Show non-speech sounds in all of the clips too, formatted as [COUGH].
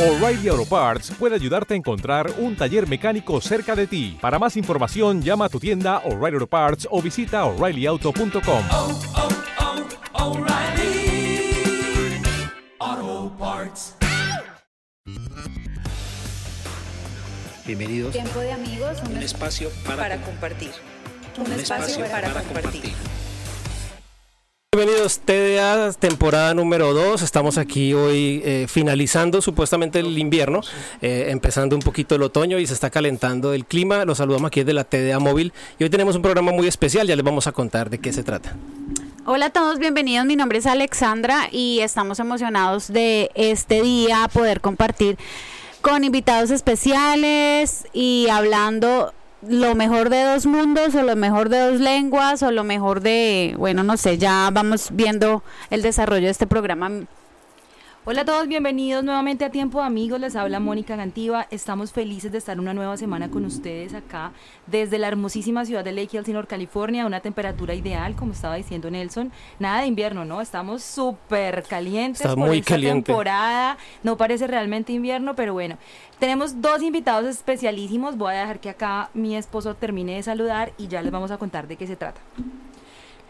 O'Reilly Auto Parts puede ayudarte a encontrar un taller mecánico cerca de ti. Para más información, llama a tu tienda O'Reilly Auto Parts o visita oreillyauto.com. oh, oh, Parts. Bienvenidos Tiempo de amigos, a un espacio para, para compartir. Un, un espacio, para, compartir. Bienvenidos TDA, temporada número 2. Estamos aquí hoy eh, finalizando supuestamente el invierno, eh, empezando un poquito el otoño y se está calentando el clima. Los saludamos aquí desde la TDA móvil y hoy tenemos un programa muy especial, ya les vamos a contar de qué se trata. Hola a todos, bienvenidos. Mi nombre es Alexandra y estamos emocionados de este día poder compartir con invitados especiales y hablando lo mejor de dos mundos o lo mejor de dos lenguas o lo mejor de, bueno, no sé, ya vamos viendo el desarrollo de este programa. Hola a todos, bienvenidos nuevamente a Tiempo de Amigos. Les habla Mónica Gantiva. Estamos felices de estar una nueva semana con ustedes acá desde la hermosísima ciudad de Lake Elsinore, California, a una temperatura ideal, como estaba diciendo Nelson. Nada de invierno, ¿no? Estamos súper calientes Está por muy esta caliente. temporada. No parece realmente invierno, pero bueno. Tenemos dos invitados especialísimos. Voy a dejar que acá mi esposo termine de saludar y ya les vamos a contar de qué se trata.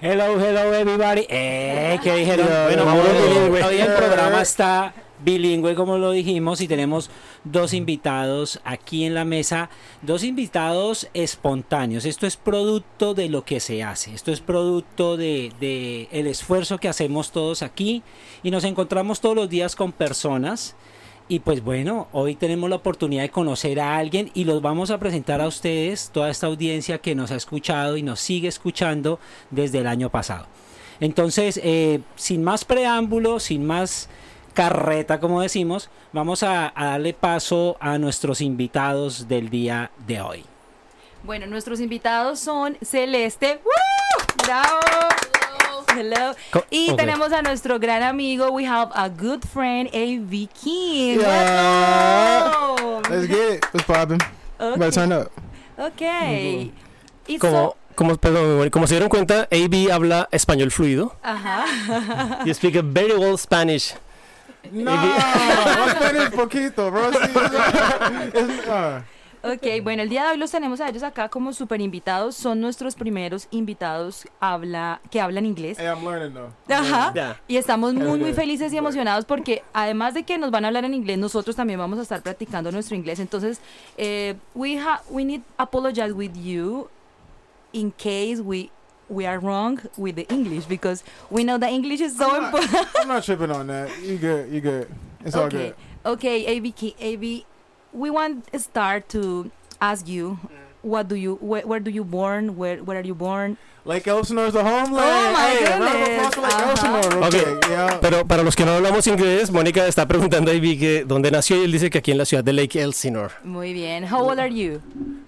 Hello, hello everybody. Eh, ¿qué dijeron? Bueno, Vamos hoy, bilingüe. hoy el programa está bilingüe, como lo dijimos, y tenemos dos invitados aquí en la mesa, dos invitados espontáneos. Esto es producto de lo que se hace, esto es producto de, de el esfuerzo que hacemos todos aquí y nos encontramos todos los días con personas. Y pues bueno, hoy tenemos la oportunidad de conocer a alguien y los vamos a presentar a ustedes, toda esta audiencia que nos ha escuchado y nos sigue escuchando desde el año pasado. Entonces, eh, sin más preámbulo, sin más carreta, como decimos, vamos a, darle paso a nuestros invitados del día de hoy. Bueno, nuestros invitados son Celeste. ¡Woo! ¡Bravo! Hello. Co- Y ok. tenemos a nuestro gran amigo, we have a good friend, A.V. King. Yeah. Welcome. Let's get it. What's poppin'? Better turn up. Ok. Y Como, so- como, perdón, como se dieron cuenta, AB habla español fluido. Ajá. [LAUGHS] You speak a very well Spanish. No, [LAUGHS] Spanish poquito, bro. See, it's, it's, uh, Ok, [LAUGHS] bueno, el día de hoy los tenemos a ellos acá como super invitados. Son nuestros primeros invitados habla, que hablan inglés. hey, I'm learning though. Ajá. Y estamos muy, muy [LAUGHS] felices y emocionados porque además de que nos van a hablar en inglés, nosotros también vamos a estar practicando nuestro inglés. Entonces, eh, we, ha we need apologize with you in case we we are wrong with the English because we know that English is so I'm not, important. I'm not tripping on that. You good? You good? It's all okay, good. okay, AB, Ki- AB, we want to start to ask you, what do you, where, where do you born, where, where are you born? Lake Elsinore is the homeland. Oh, my hey, round of applause for Lake goodness. Uh-huh. Elsinore, real Okay. quick, yeah. Pero para los que no hablamos inglés, Mónica está preguntando a AB que dónde nació y él dice que aquí en la ciudad de Lake Elsinore. Muy bien. How old are you?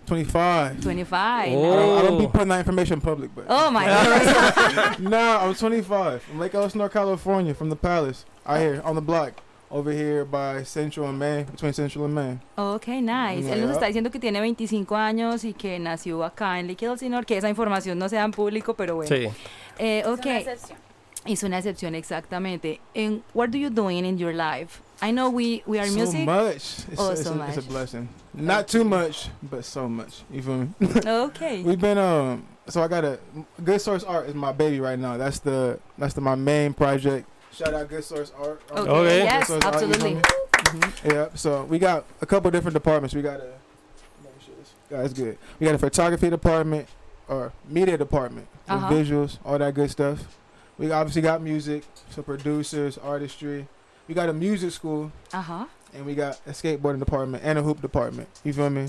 25. 25. I don't, I don't be Oh. putting that information in public, but Oh my god. [LAUGHS] no, I'm 25 from Lake Elsinore, California, from the Palace. Out here on the block, over here by Central and Main, between Central and Main. Ok, nice. Él nos Yeah. está diciendo que tiene 25 años y que nació acá en Lake Elsinore, que esa información no se da en público, pero bueno. Sí. Eh, ok. Es una excepción, exactamente. And what do you doing in your life? I know we, we are so music. much. It's, Oh, it's, so a, it's a blessing. Not too much, but so much. You feel me? Ok. [LAUGHS] We've been um. So I got a Good Source Art is my baby right now. That's the that's the my main project. Shout out Good Source Art. Oh, um, okay. Okay. Yes, Source Art, you feel absolutely. Mm-hmm. Yeah. So we got a couple different departments. We got a. let me show this. Yeah, That's good. We got a photography department or media department Uh-huh. visuals, all that good stuff. We obviously got music, so producers, artistry. We got a music school Ajá. and we got a skateboarding department and a hoop department. You feel me?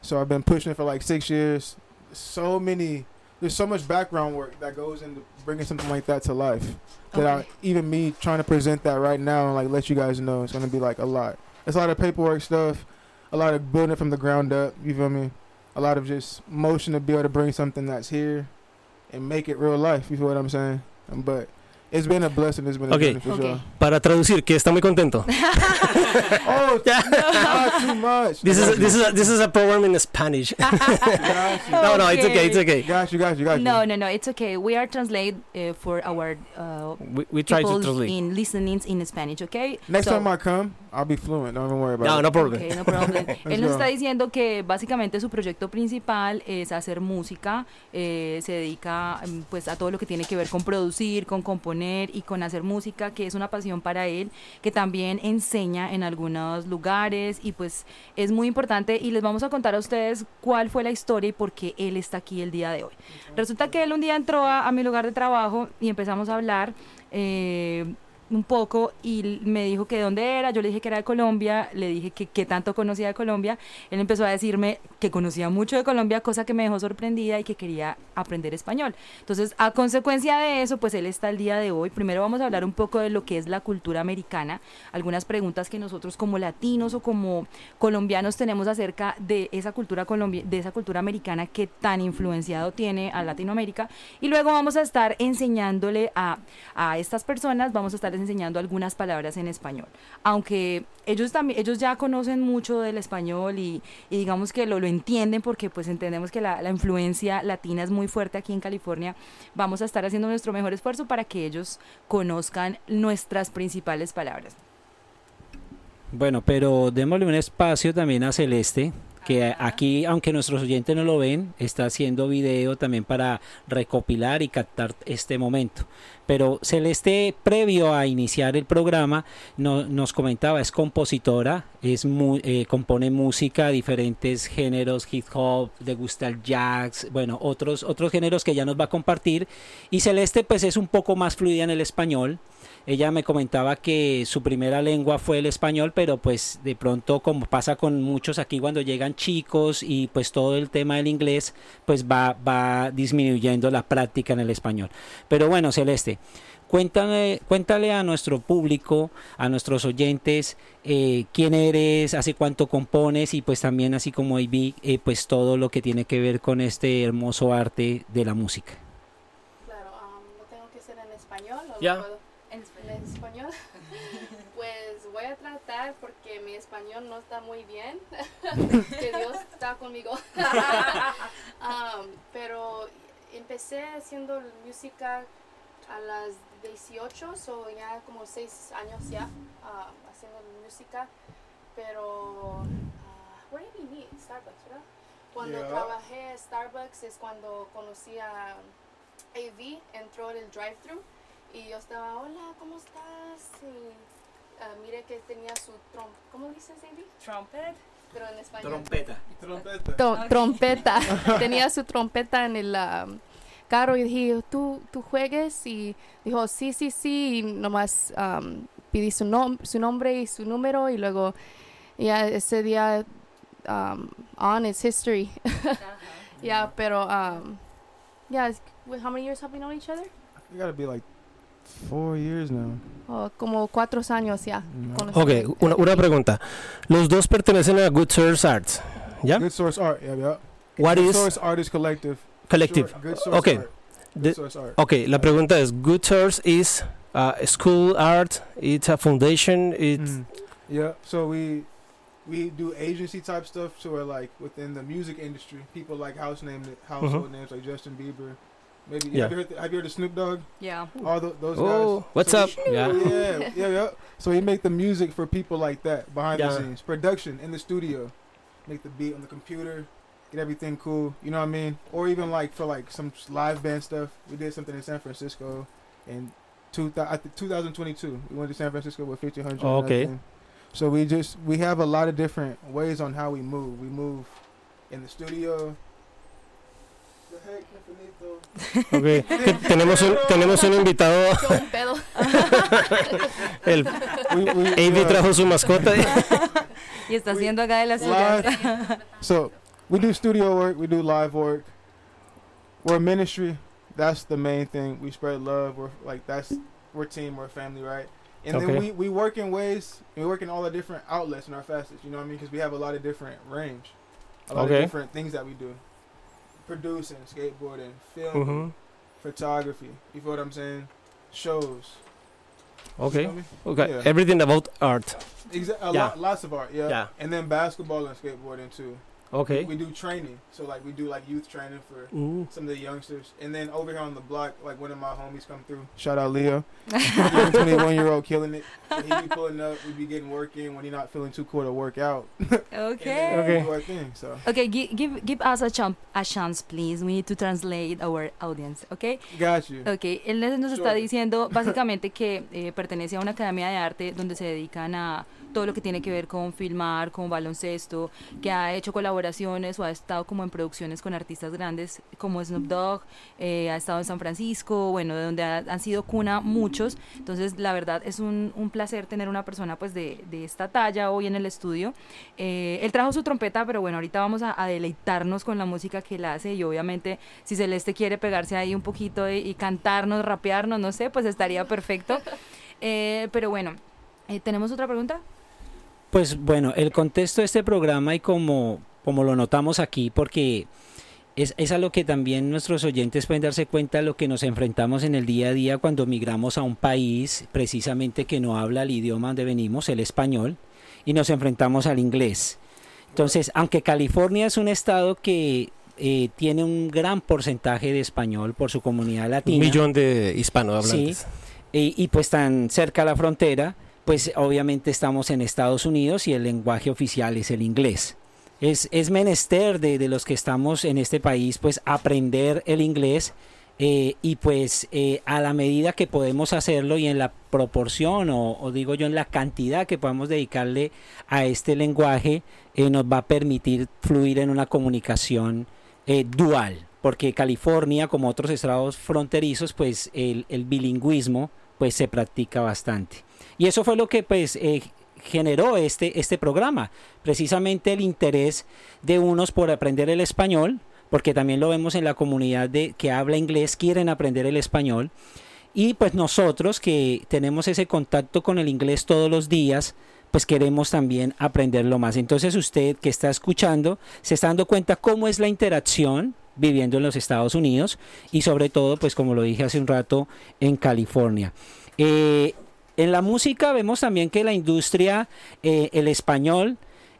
So I've been pushing it for like six years. So many, there's so much background work that goes into bringing something like that to life. That I, even me trying to present that right now and like let you guys know, it's gonna be like a lot. It's a lot of paperwork stuff, a lot of building it from the ground up. You feel me? A lot of just motion to be able to bring something that's here and make it real life. You feel what I'm saying? But It's been a blessing. It's been a Okay. journey for Okay. sure. Para traducir, que está muy contento. [LAUGHS] Oh, [LAUGHS] not too much. This is this is a, this is a program in Spanish. [LAUGHS] No, no, it's okay, it's okay. Got you. Got you. Got you. No, no, no. It's okay. We are translate uh, for our uh, We, we try to people translate. in listenings in Spanish, okay? Next So- time I come, I'll be fluent. Don't even worry about No, it. no problem. Ok, no problem. Él nos está diciendo que básicamente su proyecto principal es hacer música, eh, se dedica mm, pues a todo lo que tiene que ver con producir, con componer y con hacer música, que es una pasión para él, que también enseña en algunos lugares y pues es muy importante y les vamos a contar a ustedes cuál fue la historia y por qué él está aquí el día de hoy. Resulta que él un día entró a, mi lugar de trabajo y empezamos a hablar. eh, un poco y me dijo que de dónde era, yo le dije que era de Colombia, le dije que qué tanto conocía de Colombia, él empezó a decirme que conocía mucho de Colombia, cosa que me dejó sorprendida y que quería aprender español. Entonces, a consecuencia de eso, pues él está el día de hoy. Primero vamos a hablar un poco de lo que es la cultura americana, algunas preguntas que nosotros como latinos o como colombianos tenemos acerca de esa cultura colombi- de esa cultura americana que tan influenciado tiene a Latinoamérica y luego vamos a estar enseñándole a, a estas personas, vamos a enseñando algunas palabras en español. Aunque ellos también, ellos ya conocen mucho del español y, y digamos que lo, lo entienden porque pues entendemos que la, la influencia latina es muy fuerte aquí en California, vamos a estar haciendo nuestro mejor esfuerzo para que ellos conozcan nuestras principales palabras. Bueno, pero démosle un espacio también a Celeste, que aquí, aunque nuestros oyentes no lo ven, está haciendo video también para recopilar y captar este momento. Pero Celeste, previo a iniciar el programa, no- nos comentaba, es compositora, es mu- eh, compone música, diferentes géneros, hip hop, le gusta el jazz, bueno, otros, otros géneros que ya nos va a compartir. Y Celeste, pues es un poco más fluida en el español. Ella me comentaba que su primera lengua fue el español, pero pues de pronto como pasa con muchos aquí cuando llegan chicos y pues todo el tema del inglés pues va, va disminuyendo la práctica en el español. Pero bueno, Celeste, cuéntame, cuéntale a nuestro público, a nuestros oyentes, eh, quién eres, hace cuánto compones y pues también así como ahí vi, eh, pues todo lo que tiene que ver con este hermoso arte de la música. Claro, um, lo tengo que hacer en español. ¿o lo Ya. puedo- En, en español. [LAUGHS] pues voy a tratar porque mi español no está muy bien. [LAUGHS] que Dios está conmigo. [LAUGHS] Um, pero empecé haciendo música a las 18, o ya como 6 años ya ah, haciendo música. Pero, ah, where did we meet? Starbucks, ¿verdad? Cuando Yeah. trabajé en Starbucks es cuando conocí a AV, entró en el drive-thru y yo estaba, hola, ¿cómo estás? Y ah, mire que tenía su trom... ¿Cómo dices, AV? Trumpet. Pero en español. Trompeta. Trompeta. Tro- trompeta. [LAUGHS] Tenía su trompeta en el um, carro y dije, ¿tú, tú juegues? Y dijo, sí, sí, sí. Y nomás um, pedí su, nom- su nombre y su número y luego ya ese día um, on is history. [LAUGHS] yeah, pero um, yeah, how many years have we known each other? You gotta be like four years now. Oh, como cuatro años ya. No. Ok, una, una pregunta. Los dos pertenecen a Good Source Arts, ¿ya? Good Source Art. Yeah, yeah. What Good is Source Artist Collective. collective? Sure, Good Source Okay. Art. Good The- Source Art. Ok, la pregunta es, Good Source is uh, school art, it's a foundation, it's... Mm. Yeah. So we we do agency type stuff. So we're like within the music industry, people like house name household names like Justin Bieber. Maybe Yeah. have, you heard the, have you heard of Snoop Dogg? Yeah. All tho- those Oh, guys. what's So up? we- Yeah. [LAUGHS] yeah, yeah, yeah. So he make the music for people like that behind Yeah. the scenes, production in the studio, make the beat on the computer, get everything cool. You know what I mean? Or even like for like some live band stuff. We did something in San Francisco in two thou- I 2022. We went to San Francisco with 1500. Oh, okay. So we just we have a lot of different ways on how we move. We move in the studio. Tenemos, un, tenemos un invitado, Yo un pedo. [LAUGHS] el Avi trajo su mascota. Y está haciendo acá de live. so we do studio work, we do live work. We're a ministry. That's the main thing. We spread love. We're like that's we're team, we're family, right? And Okay. then we, we work in ways. We work in all the different outlets in our facets. You know what I mean? Because we have a lot of different range, a lot Okay. of different things that we do. Producing, skateboarding, filming, Ujú. Mm-hmm. photography. You feel what I'm saying? shows. Okay. Okay. Yeah. Everything about art. Exa- a Yeah. lot, lots of art, yeah. Yeah. And then basketball and skateboarding too. Okay. We do training, so like we do like youth training for Mm. some of the youngsters, and then over here on the block, like one of my homies come through. Shout out Leo, young 21 year old killing it. So he be pulling up, we be getting work in when he not feeling too cool to work out. Okay. [LAUGHS] And then Okay. we do our thing. So Okay, give, give, give us a, chance, a chance, please. We need to translate our audience, okay? got you. Ok, él les- nos está diciendo básicamente que eh, pertenece a una academia de arte donde se dedican a todo lo que tiene que ver con filmar, con baloncesto, que ha hecho colaboraciones o ha estado como en producciones con artistas grandes como Snoop Dogg, eh, ha estado en San Francisco, bueno, de donde ha- han sido cuna muchos. Entonces, la verdad es un, un placer tener una persona pues de, de esta talla hoy en el estudio. Eh, él trajo su trompeta, pero bueno, ahorita vamos a, a deleitarnos con la música que él hace y obviamente si Celeste quiere pegarse ahí un poquito y, y cantarnos, rapearnos, no sé, pues estaría perfecto. [LAUGHS] Eh, pero bueno, eh, ¿tenemos otra pregunta? Pues bueno, el contexto de este programa y como, como lo notamos aquí, porque es, es a lo que también nuestros oyentes pueden darse cuenta de lo que nos enfrentamos en el día a día cuando migramos a un país precisamente que no habla el idioma donde venimos, el español, y nos enfrentamos al inglés. Entonces, aunque California es un estado que eh, tiene un gran porcentaje de español por su comunidad Un latina, millón de hispanohablantes. y, y pues tan cerca a la frontera, pues obviamente estamos en Estados Unidos y el lenguaje oficial es el inglés. Es, es menester de, de los que estamos en este país, pues aprender el inglés eh, y pues eh, a la medida que podemos hacerlo y en la proporción o, digo yo en la cantidad que podamos dedicarle a este lenguaje, eh, nos va a permitir fluir en una comunicación dual, porque California, como otros estados fronterizos, pues el, el bilingüismo pues se practica bastante. Y eso fue lo que pues eh, generó este, este programa, precisamente el interés de unos por aprender el español, porque también lo vemos en la comunidad de que habla inglés, quieren aprender el español, y pues nosotros que tenemos ese contacto con el inglés todos los días, pues queremos también aprenderlo más. Entonces usted que está escuchando se está dando cuenta cómo es la interacción viviendo en los Estados Unidos y sobre todo, pues como lo dije hace un rato, en California. Eh, en la música vemos también que la industria, eh, el español,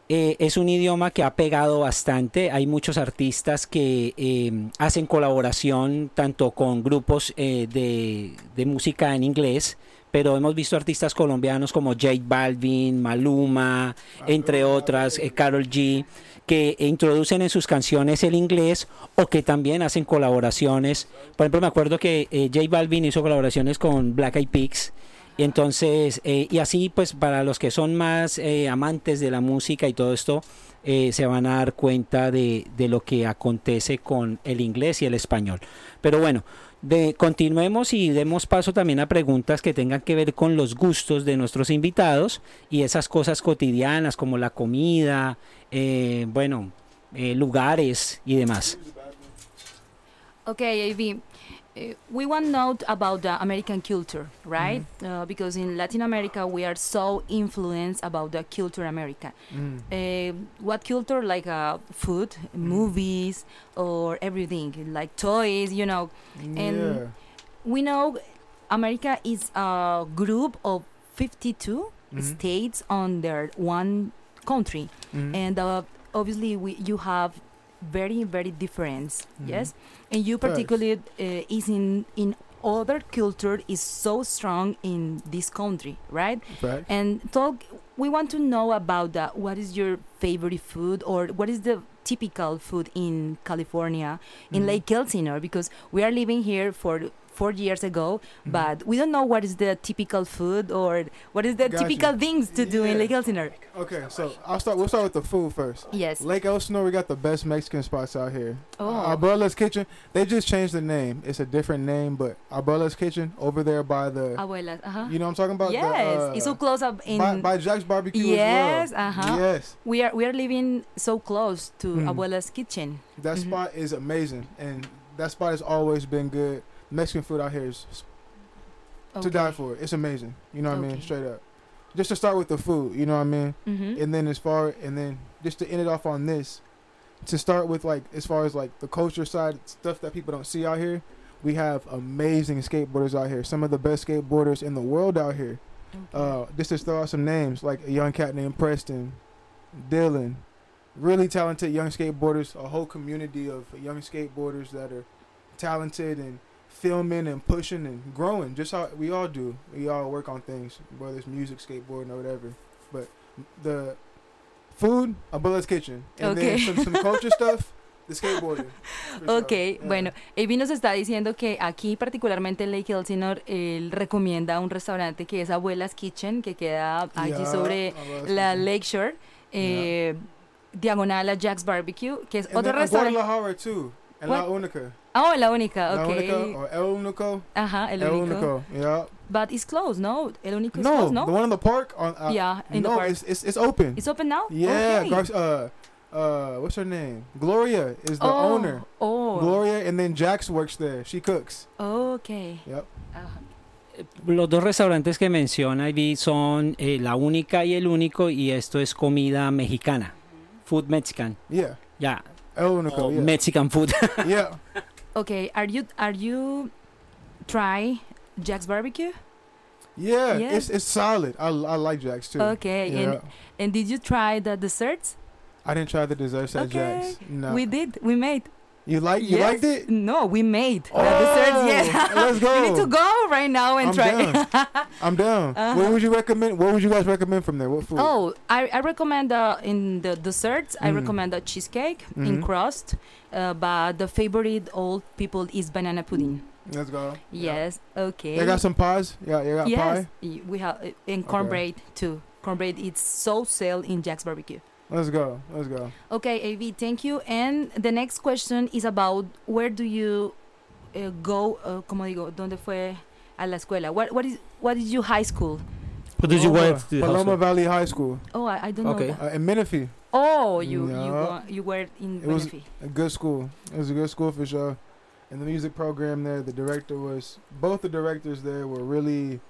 eh, es un idioma que ha pegado bastante. Hay muchos artistas que eh, hacen colaboración tanto con grupos eh, de, música en inglés, pero hemos visto artistas colombianos como J Balvin, Maluma, entre otras, eh, Carol G, que introducen en sus canciones el inglés o que también hacen colaboraciones. Por ejemplo, me acuerdo que eh, J Balvin hizo colaboraciones con Black Eyed Peas. Y entonces, eh, y así pues para los que son más eh, amantes de la música y todo esto, eh, se van a dar cuenta de, de lo que acontece con el inglés y el español. Pero bueno, de, continuemos y demos paso también a preguntas que tengan que ver con los gustos de nuestros invitados y esas cosas cotidianas como la comida, eh, bueno, eh, lugares y demás. Okay, AV. We want to know about the American culture, right? Uh, because in Latin America, we are so influenced about the culture America. Mm. Uh, what culture, like uh, food, movies, or everything, like toys, you know. And we know America is a group of 52 Mhm. states under one country, Mhm. and uh, obviously we you have very very difference. Mhm. Yes, and you particularly uh, is in in other culture is so strong in this country, right? Fact. And talk. We want to know about that. What is your favorite food, or what is the typical food in California, in Mhm. Lake Elsinore? Because we are living here for four years ago, Mhm. but we don't know what is the typical food or what is the Got you. typical things to do in Lake Elsinore. Okay, so I'll start. We'll start with the food first. Yes. Lake Elsinore, we got the best Mexican spots out here. Oh. Abuela's Kitchen. They just changed the name. It's a different name, but Abuela's Kitchen over there by the. Abuelas. Uh-huh. You know what I'm talking about? yes, The, uh, it's so close up in. by, by Jack's Barbecue yes, well. uh-huh. Yes, We are we are living so close to Mhm. Abuela's kitchen. that Mhm. spot is amazing, and that spot has always been good. Mexican food out here is to die for. It's amazing. You know what I mean? Straight up. Just to start with the food, you know what I mean? Mm-hmm. and then as far and then just to end it off on this to start with like as far as like the culture side stuff that people don't see out here we have amazing skateboarders out here. Some of the best skateboarders in the world out here. Uh, just to throw out some names, like a young cat named Preston, Dylan, really talented young skateboarders. A whole community of young skateboarders that are talented and filming and pushing and growing, just how we all do. We all work on things, whether it's music, skateboarding, or whatever. But the food, a Bullet's Kitchen, and Okay. then some, some culture [LAUGHS] stuff, the skateboarding. Ok, Yeah. bueno, Avi nos está diciendo que aquí, particularmente en Lake Elsinore, él recomienda un restaurante que es Abuela's Kitchen, que queda allí Yeah, sobre Abuela's la. Lakeshore, eh, diagonal a Jack's Barbecue, que es And otro restaurante. Guadalajara too, and La? Única. Oh, la única, La ok. Única or El Único. Ajá, el El único. Único. Yeah. But it's closed, no? El único is No, closed, no? the one in the park on. Uh, yeah, in no, the park. It's, it's it's open. It's open now? yeah, Okay. Gar- uh, uh, what's her name? Gloria is the oh, owner. Oh, Gloria, and then Jax works there. She cooks. ok. Yep. Ajá. Los dos restaurantes que menciona Ivy son eh, La Única y El Único y esto es comida mexicana. Food Mexican. Yeah. Ya. El Único. o yeah. Mexican food. yeah. [LAUGHS] Okay, are you are you try Jack's Barbecue? Yeah. Yeah. It's it's solid. I, I like Jack's too. Okay, Yeah. and and did you try the desserts? I didn't try the desserts at Okay. Jax. No. We did. We made. You like you Yes. liked it? No, we made Oh, the desserts. Yes. let's go. you need to go right now and I'm try. down. [LAUGHS] I'm down. Uh-huh. What would you recommend? What would you guys recommend from there? What food? Oh, I, I recommend uh, in the desserts. I Mm. recommend a cheesecake in Mhm. crust, uh, but the favorite old people is banana pudding. Let's go. Yes. Okay. They got some pies. Yeah, you got yes. pie. We have uh, in cornbread too. Cornbread is so sell in Jack's Barbecue. Let's go. Let's go. Okay, AV, thank you. And the next question is about where do you uh, go? Uh, como digo, ¿dónde fue a la escuela? What what is what is your high school? What did you Paloma, want to Paloma house? Valley High School Oh, I, I don't Okay. know. That. uh, in Menifee. Oh, you you go, you were in It was- A good school. It was a good school for sure. And the music program there, the director was both the directors there were really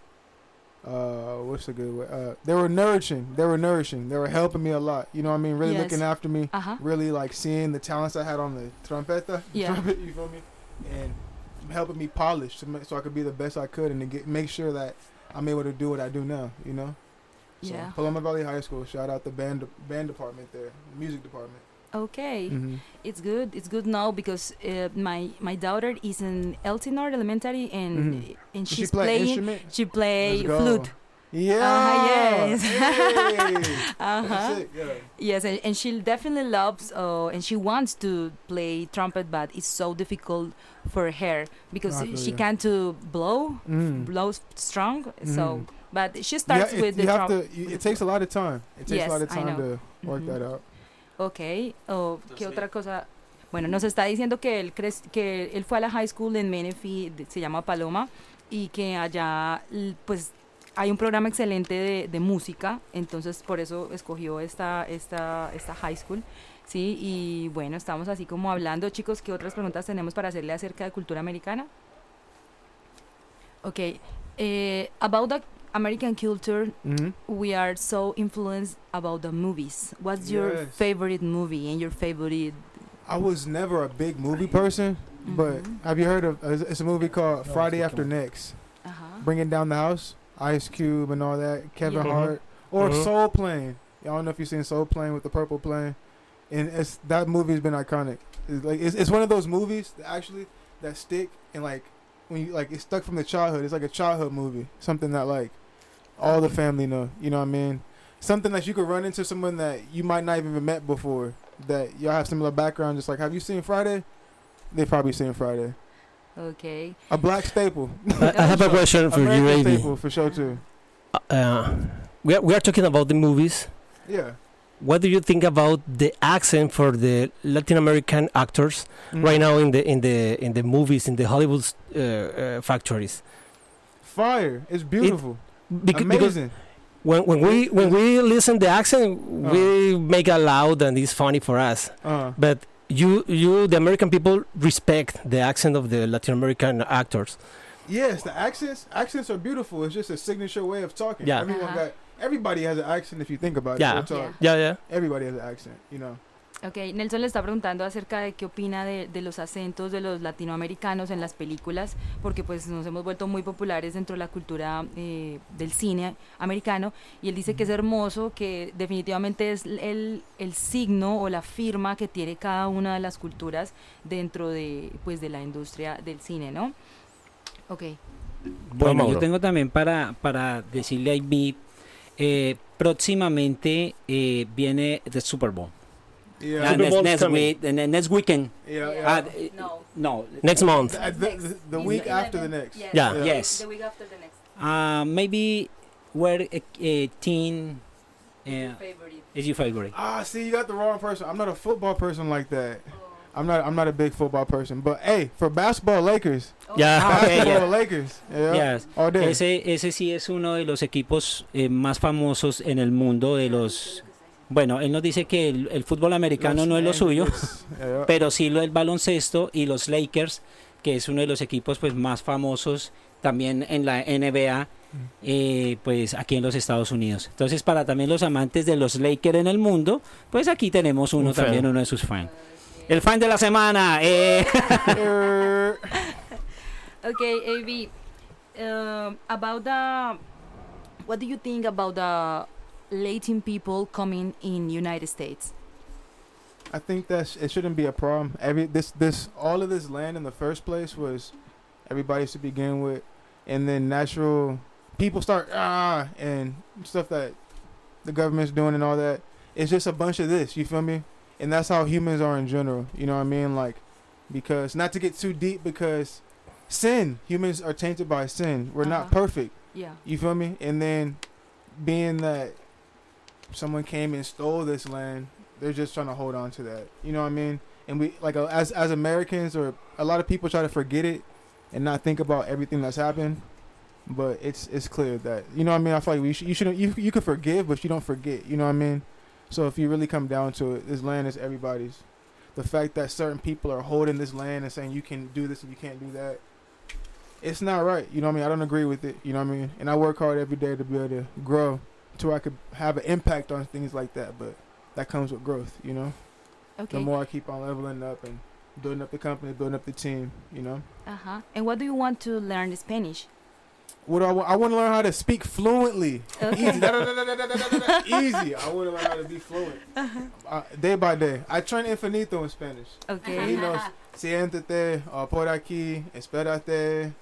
uh what's the good way? Uh they were nourishing. They were nourishing. They were helping me a lot. You know what I mean? Really Yes. looking after me. Uh-huh. Really like seeing the talents I had on the trompeta. [LAUGHS] Yeah. Trumpet, you feel me? And helping me polish to make, so I could be the best I could and to get make sure that I'm able to do what I do now, you know? So, Yeah. Paloma Valley High School. Shout out the band band department there, music department. Okay, Mm-hmm. it's good. It's good now because uh, my my daughter is in Elsinore Elementary and Mhm. and she's she play playing. instrument? She play flute. Yeah. Uh-huh, yes. Hey. [LAUGHS] Uh-huh. Yeah. Yes, and, and she definitely loves uh, and she wants to play trumpet, but it's so difficult for her because feel she can't to blow Mm. blow strong. So, Mhm. but she starts ha- it, with the you have trumpet. to. You, it takes a lot of time. It takes Yes, a lot of time to work Mhm. that out. Ok, oh, ¿qué otra cosa? Bueno, nos está diciendo que él, cre- que él fue a la high school en Menifee, se llama Paloma, y que allá pues hay un programa excelente de, de música, entonces por eso escogió esta, esta, esta high school. Sí, y bueno, estamos así como hablando, chicos, ¿qué otras preguntas tenemos para hacerle acerca de cultura americana? Ok, eh, about the American culture, Mm-hmm. we are so influenced about the movies. What's your Yes. favorite movie and your favorite? I was never a big movie person, but Mhm. have you heard of? It's it's a movie called Friday After Next, Uh-huh. Bringing Down the House, Ice Cube and all that, Kevin Yeah. Hart, or Mhm. Soul Plane. I don't know if you've seen Soul Plane with the purple plane, and it's that movie's been iconic. It's like it's, it's one of those movies that actually that stick and like when you like it's stuck from the childhood. It's like a childhood movie, something that like all the family know. You know what I mean? Something that you could run into someone that you might not even met before. That y'all have similar background. Just like, have you seen Friday? They probably seen Friday. Okay. A black staple. [LAUGHS] I, I have a question for you, American Avi. staple for sure too. Uh, we are, we are talking about the movies. Yeah. What do you think about the accent for the Latin American actors Mm. right now in the in the in the movies in the Hollywood uh, uh, factories? Fire. It's beautiful. Bec- because Amazing. when when we when we listen the accent, Uh. we make it loud and it's funny for us. Uh, But you you the American people respect the accent of the Latin American actors. yes, the accents. Accents are beautiful. It's just a signature way of talking. Yeah. Everyone Uh-huh. got. Everybody has an accent if you think about Yeah. it. real talk. Yeah, yeah. Everybody has an accent. You know. Ok, Nelson le está preguntando acerca de qué opina de, de los acentos de los latinoamericanos en las películas, porque pues nos hemos vuelto muy populares dentro de la cultura eh, del cine americano, y él dice que es hermoso, que definitivamente es el, el signo o la firma que tiene cada una de las culturas dentro de, pues, de la industria del cine, ¿no? Ok, Bueno, yo tengo también para, para decirle a Ivy, eh, próximamente eh, viene el Super Bowl. Yeah. Ah, Super next, Bowl's next coming. week- eh, next weekend. Yeah, yeah. Ah, eh, no. Next month. The, the, the week after the next. Yeah. Yes. The week after the next. Uh, maybe where a, a teen uh, Favorite. is your favorite? Ah, see, you got the wrong person. I'm not a football person like that. I'm not. I'm not a big football person. But hey, for basketball, Lakers. Ya. Ah, ok, Basketball, yeah. Lakers. Yeah. Yes. All day. Ese, ese sí es uno de los equipos eh, más famosos en el mundo de los... Bueno, él nos dice que el, el fútbol americano Los no es lo suyo, [LAUGHS] pero sí lo del baloncesto y los Lakers, que es uno de los equipos pues más famosos también en la NBA, eh, pues aquí en los Estados Unidos. Entonces, para también los amantes de los Lakers en el mundo, pues aquí tenemos uno Un también, uno de sus fans. El fan de la semana. Eh. [LAUGHS] Okay, AB. Um, about the, what do you think about the Latin people coming in United States? I think that it shouldn't be a problem. Every this this all of this land in the first place was everybody's to begin with, and then natural people start ah and stuff that the government's doing and all that. It's just a bunch of this. You feel me? And that's how humans are in general. You know what I mean? Like because not to get too deep because sin humans are tainted by sin. We're not Uh-huh. perfect. Yeah. You feel me? And then being that someone came and stole this land, they're just trying to hold on to that. You know what I mean? And we like uh, as as Americans or a lot of people try to forget it and not think about everything that's happened. But it's it's clear that you know what I mean. I feel like we sh- you shouldn't you you can forgive, but you don't forget. You know what I mean? So if you really come down to it, this land is everybody's. The fact that certain people are holding this land and saying you can do this and you can't do that, it's not right. You know what I mean? I don't agree with it. You know what I mean? And I work hard every day to be able to grow to where I could have an impact on things like that. But that comes with growth, you know. Okay. The more I keep on leveling up and building up the company, building up the team, you know. Uh huh. And what do you want to learn Spanish? What do I want? I want to learn how to speak fluently. Okay. Easy. Easy. I want to learn how to be fluent. Uh-huh. Uh, day by day. I train infinito in Spanish. Okay. He knows. [LAUGHS] Siéntate, uh, por aquí, espérate,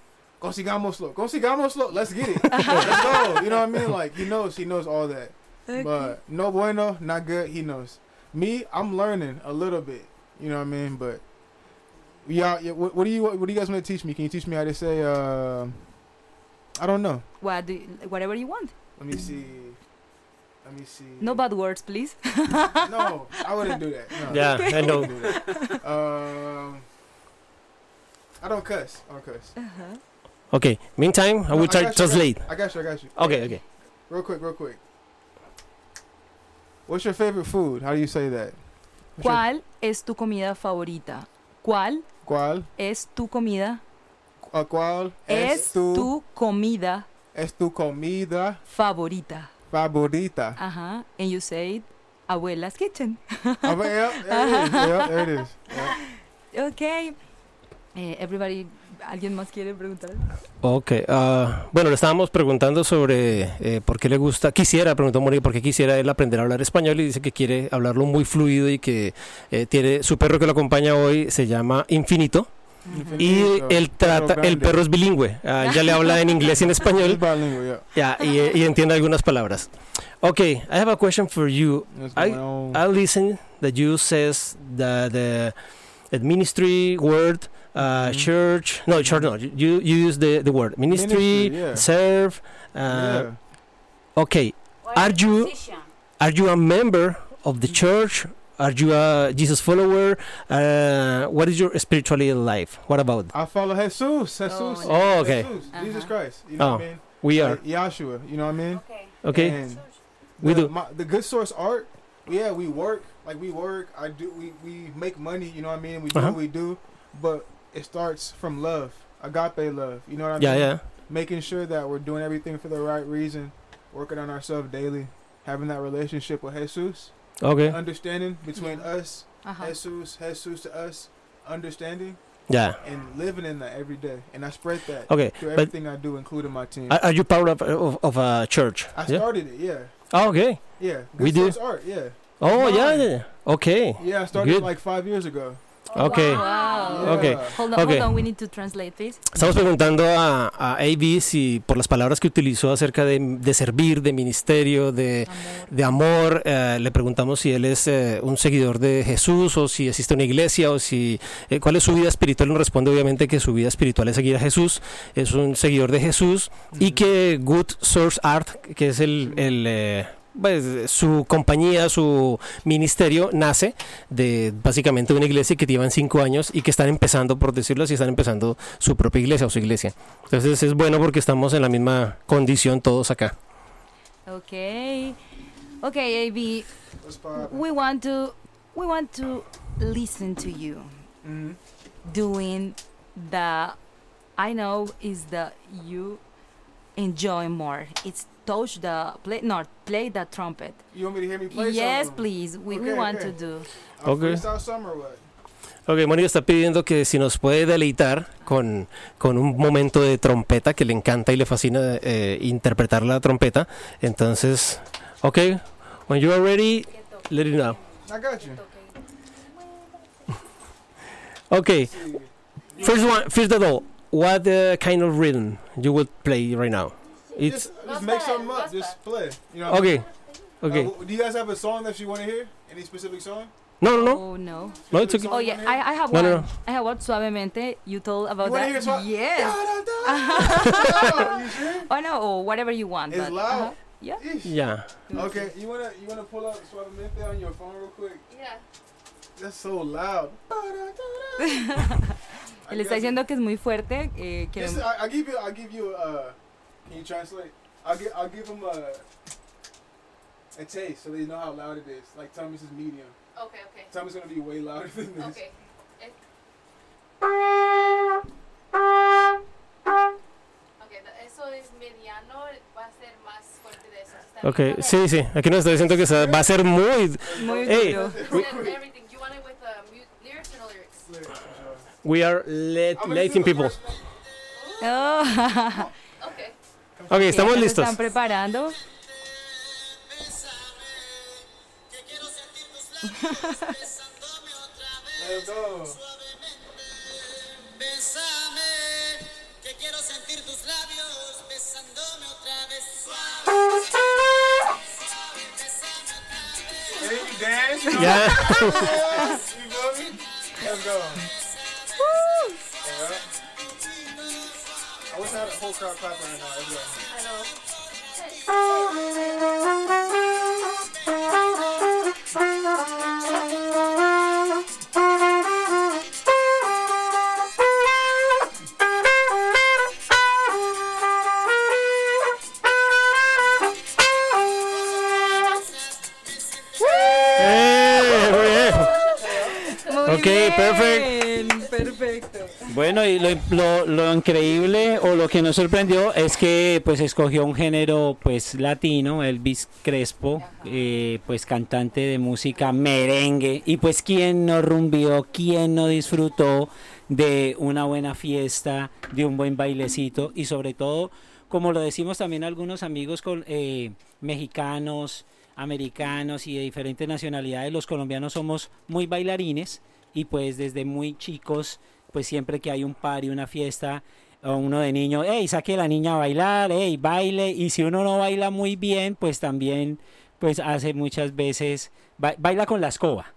Consigámoslo. Consigámoslo. Let's get it. [LAUGHS] Let's go. You know what I mean? Like, he knows. He knows all that. But no bueno, not good. He knows. Me, I'm learning a little bit. You know what I mean? But yeah, yeah what, what do you what do you guys want to teach me? Can you teach me how to say? Uh, I don't know. What do you, whatever you want. Let me see. Let me see. No bad words, please. No, I wouldn't do that. No. Yeah, I know. wouldn't do that. Um, I don't cuss. I don't cuss. Okay. Meantime, I No, will try to translate. I got you. I got you. Okay, okay. Real quick, real quick. What's your favorite food? How do you say that? What's your- ¿Cuál es tu comida favorita? ¿Cuál ¿Cuál? es tu comida? Uh, ¿Cuál Es tu comida es tu comida favorita. favorita? Ajá. And you say it, Abuela's Kitchen. Ah, yeah, there it is. Yeah, there it is. Yeah. [LAUGHS] Ok. Eh, everybody, ¿alguien más quiere preguntar? Ok, ah, bueno, le estábamos preguntando sobre eh, por qué le gusta, quisiera, preguntó Mori, por qué quisiera él aprender a hablar español y dice que quiere hablarlo muy fluido y que eh, tiene su perro que lo acompaña hoy se llama Infinito y Infinito, el trata, el perro es bilingüe, ah, ya le habla en inglés y en español [LAUGHS] yeah. ya, y, y entiende algunas palabras. Ok, I have a question for you. I- I listen that you says the the, the ministry word uh, Mhm. church no church no you you use the the word ministry, Ministry, yeah. serve uh, yeah. okay Are you- are you a member of the church are you a Jesus follower uh, what is your spiritual life what about I follow Jesus. Jesus. Oh, Oh, okay. Jesus, Jesus Uh-huh. Christ. You know Oh, what I mean? we are Like Yahshua. You know what I mean? okay And We the, do. My, the good source art. Yeah, we work. Like we work. I do. We we make money. You know what I mean? We do Uh-huh. what we do, but it starts from love, agape love. You know what I yeah mean? yeah yeah. Making sure that we're doing everything for the right reason, working on ourselves daily, having that relationship with Jesus. Okay. Understanding between us, Ajá. Jesus, Jesus to us, understanding Yeah. and living in that every day. And I spread that Okay. through everything I do, including my team. are are you part of of, of a church? I Yeah. started it, yeah. Oh, okay. Yeah. We Good do. Source Art, yeah. Oh, yeah. Mine. yeah, yeah. Okay. Yeah, I started Good. like five years ago. Okay. Wow. Okay. Hold on, Okay. hold on. We need to translate, please. Estamos preguntando a, a AB si por las palabras que utilizó acerca de, de servir, de ministerio, de, de amor, eh, le preguntamos si él es eh, un seguidor de Jesús o si existe una iglesia o si eh, cuál es su vida espiritual. Nos responde obviamente que su vida espiritual es seguir a Jesús, es un seguidor de Jesús y que Good Source Art, que es el, el, eh, pues, su compañía, su ministerio nace de básicamente una iglesia que llevan cinco años y que están empezando, por decirlo así, están empezando su propia iglesia o su iglesia. Entonces es bueno porque estamos en la misma condición todos acá. Okay. Okay, AB. We want to we want to listen to you Mhm. doing the I know is the you enjoy more. It's touch the play not play the trumpet. You want me to hear me play yes, something? please. We, we Okay, want okay. to do. Okay. Ok, Mónica está pidiendo que si nos puede deleitar con, con un momento de trompeta que le encanta y le fascina eh, interpretar la trompeta. Entonces, ok, when you are ready, let it know. I got you. [LAUGHS] Ok, first one, first of all, what uh, kind of rhythm you would play right now? It's Just, just make something up. Just play. You know. what I okay, mean? okay. Uh, do you guys have a song that you want to hear? Any specific song? No, no, no, Oh no. no, it's okay. Oh yeah, I, I have No, one. no, no. I have one suavemente. You told about You wanna that. hear it swa- yes. [LAUGHS] Oh, [LAUGHS] you sure? Oh no, or whatever you want. It's but, loud. uh-huh. Yeah. Yeesh. Yeah. Okay, you wanna you wanna pull up Suavemente on your phone real quick? Yeah. That's so loud. [LAUGHS] Él está diciendo que es muy fuerte. Eh, que I, I give you, I give you. Uh, can you translate? I'll give, I'll give them a, a taste so they know how loud it is. Like tell me this is medium. Okay, okay. Tell me it's gonna be way louder than this. Okay. Eh. Okay, da- eso es mediano, va a ser más fuerte de eso. ¿está bien? Ok, sí, sí, aquí nos está diciendo que se- va a ser muy... muy Hey, duro. Said everything. Do you want it with uh, mu- lyrics or no lyrics? Lyrics, for sure. We are let, I'm gonna letting do the people. first note. Oh. [LAUGHS] Okay. Ok, estamos listos. están preparando. [LAUGHS] Let's A whole crowd clap right now. Everyone. I know. Ok, perfect. Perfecto. Bueno, y lo, lo- lo increíble o lo que nos sorprendió es que pues escogió un género pues latino, Elvis Crespo, eh, pues cantante de música merengue. Y pues quién no rumbió, quién no disfrutó de una buena fiesta, de un buen bailecito y sobre todo, como lo decimos también algunos amigos con, eh, mexicanos, americanos y de diferentes nacionalidades, los colombianos somos muy bailarines y pues desde muy chicos pues siempre que hay un party, una fiesta, o uno de niño, hey, saque a la niña a bailar, hey, baile, y si uno no baila muy bien, pues también, pues hace muchas veces, ba- baila con la escoba.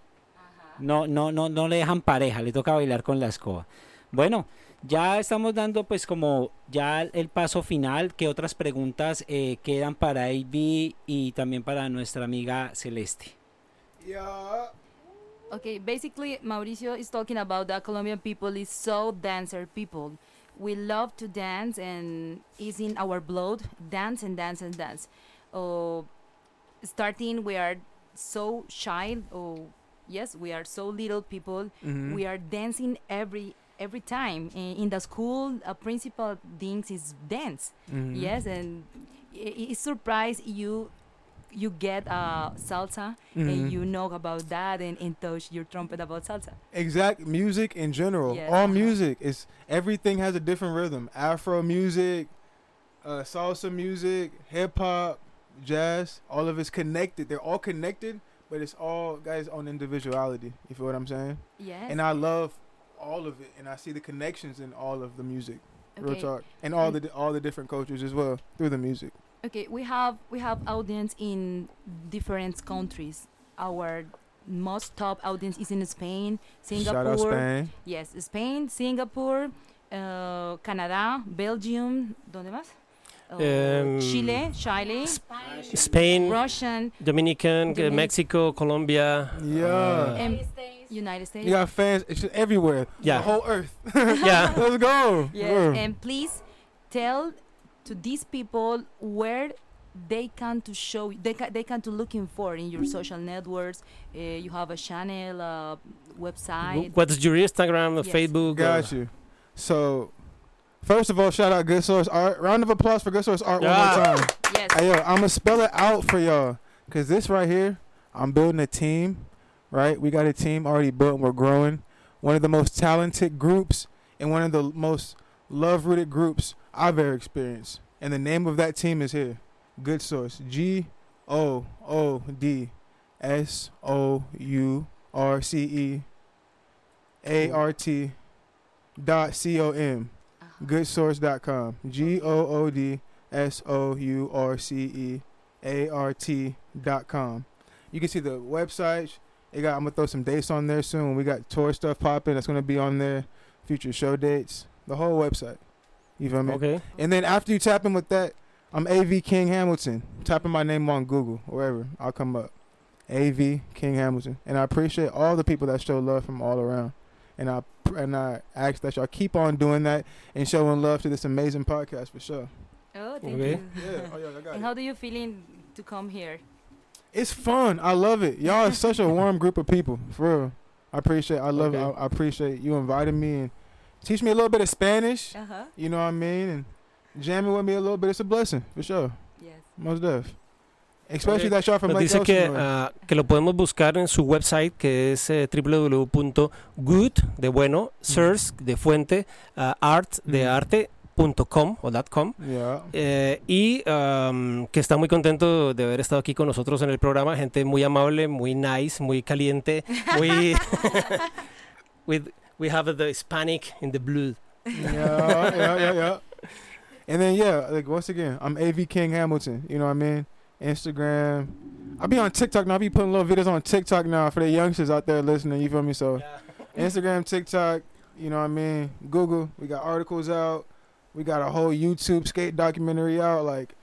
No, no, no, no le dejan pareja, le toca bailar con la escoba. Bueno, ya estamos dando pues como ya el paso final, ¿qué otras preguntas eh, quedan para AB y también para nuestra amiga Celeste? Yeah. Okay, basically, Mauricio is talking about that Colombian people is so dancer people. We love to dance, and it's in our blood. Dance and dance and dance. Oh, starting, we are so shy. Oh, yes, we are so little people. We are dancing every every time in, the school. A principal things is dance. Mm-hmm. Yes, and i- it surprise you you get uh, salsa Mhm. and you know about that and, and touch your trumpet about salsa. Exact music in general. Yeah. All music is everything has a different rhythm. Afro music, uh, salsa music, hip hop, jazz. All of it's connected. They're all connected, but it's all guys on individuality. You feel what I'm saying? Yes. And I love all of it, and I see the connections in all of the music. Real talk, and all the all the different cultures as well through the music. Okay, we have we have audience in different countries. Our most top audience is in Spain, Singapore. Shout out Spain. Yes, Spain, Singapore, uh, Canadá, Belgium, ¿dónde más? Uh, Em, Chile, Chile, Spain, Russian, Dominican, Dominic- Mexico, Colombia. Yeah. uh, and United States. You got fans it's just everywhere. Yeah. The whole earth. [LAUGHS] yeah. [LAUGHS] Let's go. Yes, Yeah. and please tell to these people where they can to show they can they can to looking for in your social networks. Uh, you have a channel, uh, website. What's your Instagram, Yes. Facebook? Got you. So, first of all, shout out Good Source Art. Round of applause for Good Source Art one Yeah. more time. Yes. Hey, yo, I'm gonna spell it out for y'all, cause this right here, I'm building a team. Right, we got a team already built. and We're growing. One of the most talented groups and one of the most love-rooted groups I've ever experienced. And the name of that team is here. Good Source. G O O D S O U R C E A R T dot C O M. Uh-huh. Goodsource.com. G O O D S O U R C E A R T dot com. You can see the website. They got. I'm gonna throw some dates on there soon. We got tour stuff popping. That's gonna be on there. Future show dates. The whole website. You feel me? Okay. And then after you tap in with that, I'm AV King Hamilton. Tapping my name on Google, wherever I'll come up. AV King Hamilton. And I appreciate all the people that show love from all around. And I and I ask that y'all keep on doing that and showing love to this amazing podcast for sure. Oh, thank Okay. you. Yeah, oh yeah, I got and it. how do you feeling to come here? It's fun. I love it. Y'all are such a [LAUGHS] warm group of people. For real. I appreciate I love Okay. it. I, I appreciate you inviting me and teach me a little bit of Spanish. Uh huh. You know what I mean? And jamming with me a little bit. It's a blessing, for sure. Yes. Most def. Especially that shot from Nos dice que, ah, que lo podemos buscar en su website que es eh, www.good de bueno, source de fuente, ah, art de Mm. arte punto com o dot com yeah. eh, y am, que está muy contento de haber estado aquí con nosotros en el programa gente muy amable muy nice muy caliente muy [LAUGHS] [LAUGHS] with we have the Hispanic in the blood yeah, yeah, yeah, yeah. And then yeah, like once again, I'm AV King Hamilton. You know what I mean? Instagram. I be on TikTok now. I be putting little videos on TikTok now for the youngsters out there listening. You feel me? So Instagram, TikTok. You know what I mean? Google. We got articles out. We got a whole YouTube skate documentary out. Like,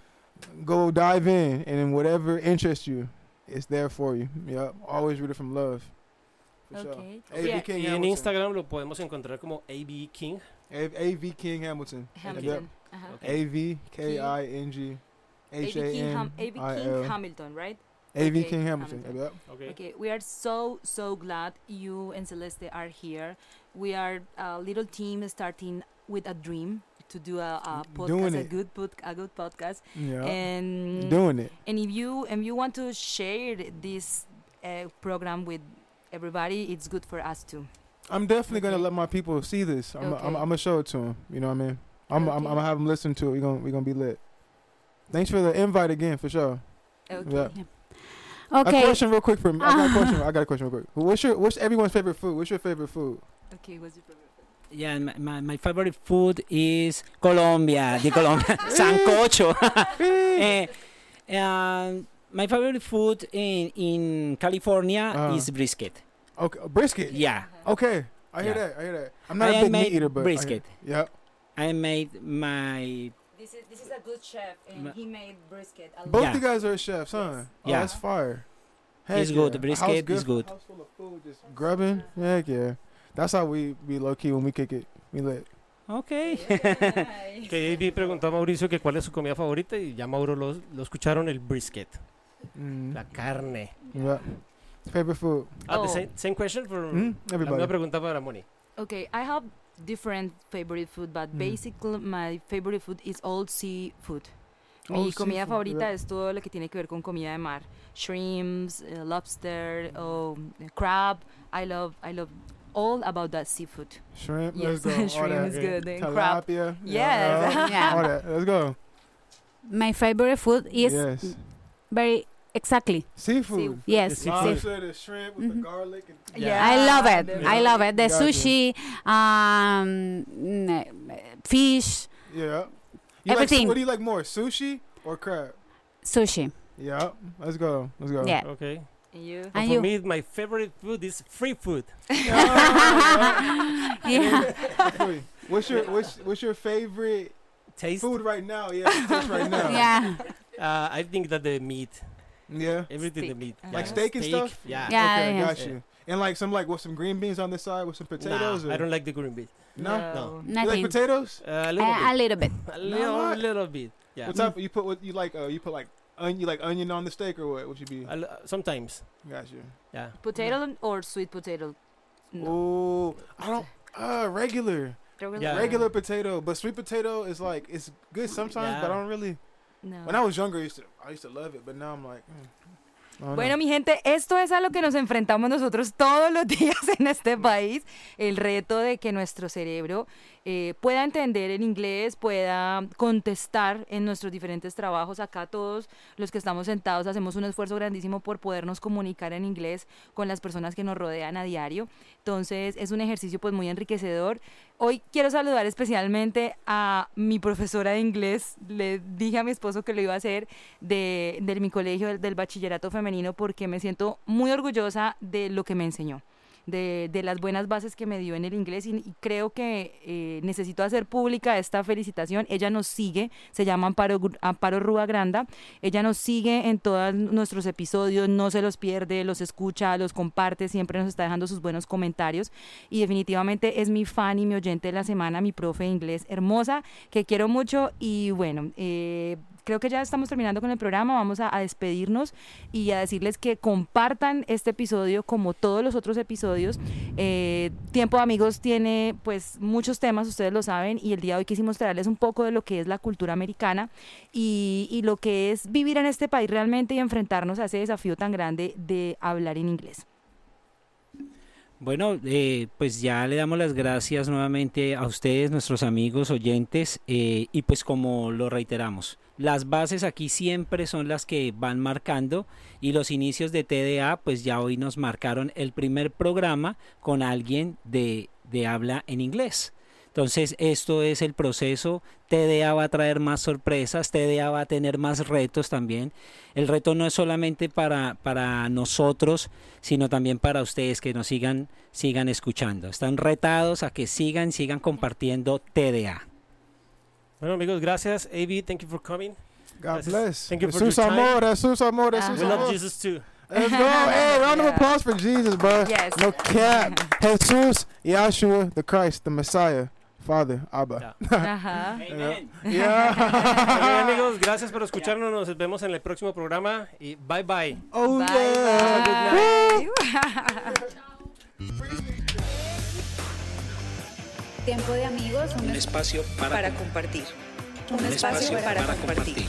go dive in, and then whatever interests you, it's there for you. Yep. Always rooted from love. For sure. Okay. AV Yeah. King y en Hamilton. Instagram lo podemos encontrar como AB King A- AV King Hamilton. Hamilton. Uh-huh. Okay. A V K I N G H AV A King, N AV King Hamilton, right? A V Okay, King Hamilton. Hamilton. Yep. okay. Okay, we are so so glad you and Celeste are here. We are a little team starting with a dream to do a, a Doing podcast, a it. good pod, a good podcast. Yeah. And Doing it. and if you and you want to share this uh, program with everybody, it's good for us too. I'm definitely gonna let my people see this. I'm, Okay. I'm, I'm gonna show it to them. You know what I mean? I'm, I'm, I'm gonna have them listen to it. We're gonna, we're gonna be lit. Thanks for the invite again, for sure. Okay. Yeah. A Okay. question real quick for me. I got a [LAUGHS] question. I got a question real quick. What's your What's everyone's favorite food? What's your favorite food? Okay, what's your favorite? food? Yeah, my, my, my favorite food is Colombia, de Colombia, [LAUGHS] sancocho. [LAUGHS] Eh, um, my favorite food in in California Uh. is brisket. Okay, brisket. Yeah, Okay, I hear Yeah. that. I hear that. I'm not I a big meat eater, but I hear- brisket. Yeah. I made my This is this is a good chef, and he made brisket. A Both Yeah. you guys are chefs, huh? Yes. Oh, Yeah. that's fire. It's Heck good. The brisket house is good. House full of food, just grubbing. Heck yeah. That's how we be low key when we kick it. We lit. Okay. [LAUGHS] que AB preguntó a Mauricio que cuál es su comida favorita y ya Mauro lo, lo escucharon el brisket Mm. la carne Yeah. Favorite food. the Oh. same, same question for Mm? Everybody. misma pregunta para Moni Okay, I have different favorite food, but Mm. basically my favorite food is all seafood. Mi Oh, comida seafood, favorita yeah. es todo lo que tiene que ver con comida de mar. Shrimps, eh, lobster, oh, crab. I love, I love all about that seafood. Shrimp. Yes, Let's go. [LAUGHS] Shrimp that. is good. And crab. Tilapia. Yes. Yeah. [LAUGHS] Yeah. All that. Let's go. My favorite food is yes. very exactly. Seafood. Yes. The seafood. Lobster, the shrimp with the garlic. And Yeah. I love it. the- I love it. The Gotcha. sushi, um, fish, yeah. You Everything. Like, what do you like more, sushi or crab? sushi. Yeah. Let's go. Let's go. Yeah. Okay. And you? And for you? me, my favorite food is free food. [LAUGHS] yeah. [LAUGHS] I feel. What's your what's what's your favorite Taste. food right now? Yeah, taste right now. [LAUGHS] Yeah. Uh, I think that the meat, Yeah. everything the Steak. meat, Uh-huh. Like steak and stuff? Yeah. Yeah. okay, yeah. got you. And like some like with some green beans on the side with some potatoes. Nah, or? I don't like the green beans. No. No. You like Nothing. potatoes? Uh, a A, little a bit. little bit. [LAUGHS] A little, what? little bit. Yeah. What type? You put what you like? Uh, you put like onion, you like onion on the steak or what? Would you be? A li- sometimes. Got you. Yeah. Potato or sweet potato? No. Ooh, I don't. Uh, regular, Regular? Yeah. regular potato, but sweet potato is like it's good sometimes, but I Yeah. don't really. No. When I was younger, I used to I used to love it, but now I'm like. mm, Bueno, mi gente, esto es a lo que nos enfrentamos nosotros todos los [LAUGHS] días en este país, el reto de que nuestro cerebro eh, pueda entender el inglés, pueda contestar en nuestros diferentes trabajos. Acá todos los que estamos sentados hacemos un esfuerzo grandísimo por podernos comunicar en inglés con las personas que nos rodean a diario. Entonces es un ejercicio pues muy enriquecedor. Hoy quiero saludar especialmente a mi profesora de inglés. Le dije a mi esposo que lo iba a hacer de, de mi colegio, del, del bachillerato femenino, porque me siento muy orgullosa de lo que me enseñó. De, de las buenas bases que me dio en el inglés y, y creo que eh, necesito hacer pública esta felicitación. Ella nos sigue, se llama Amparo, Amparo Rúa Granda. Ella nos sigue en todos nuestros episodios, no se los pierde, los escucha, los comparte, siempre nos está dejando sus buenos comentarios y definitivamente es mi fan y mi oyente de la semana, mi profe de inglés hermosa, que quiero mucho y bueno, eh, creo que ya estamos terminando con el programa, vamos a, despedirnos y a decirles que compartan este episodio como todos los otros episodios. Eh, Tiempo de Amigos tiene pues muchos temas, ustedes lo saben, y el día de hoy quisimos traerles un poco de lo que es la cultura americana y, y lo que es vivir en este país realmente y enfrentarnos a ese desafío tan grande de hablar en inglés. Bueno, eh, pues ya le damos las gracias nuevamente a ustedes, nuestros amigos oyentes, eh, y pues como lo reiteramos, las bases aquí siempre son las que van marcando y los inicios de TDA, pues ya hoy nos marcaron el primer programa con alguien de, de habla en inglés. Entonces, esto es el proceso. TDA va a traer más sorpresas, TDA va a tener más retos también. El reto no es solamente para, para nosotros, sino también para ustedes que nos sigan, sigan escuchando. Están retados a que sigan, sigan compartiendo TDA. Bueno, amigos, gracias. AB, thank you for coming. God Gracias. bless. Thank you for Jesus your time. amor, Jesus amor. Jesus We love. Jesus too. Let's go. [LAUGHS] Hey, round of applause for Jesus, bro. Yes. No cap. [LAUGHS] Jesus, Yahshua, the Christ, the Messiah, Father, Abba. [LAUGHS] Ajá. Amen. Yeah. [LAUGHS] Bien, amigos, gracias por escucharnos. Nos vemos en el próximo programa y bye bye. oh, Bye, yeah. bye. [LAUGHS] Tiempo de amigos. Un espacio para compartir. Un espacio para compartir.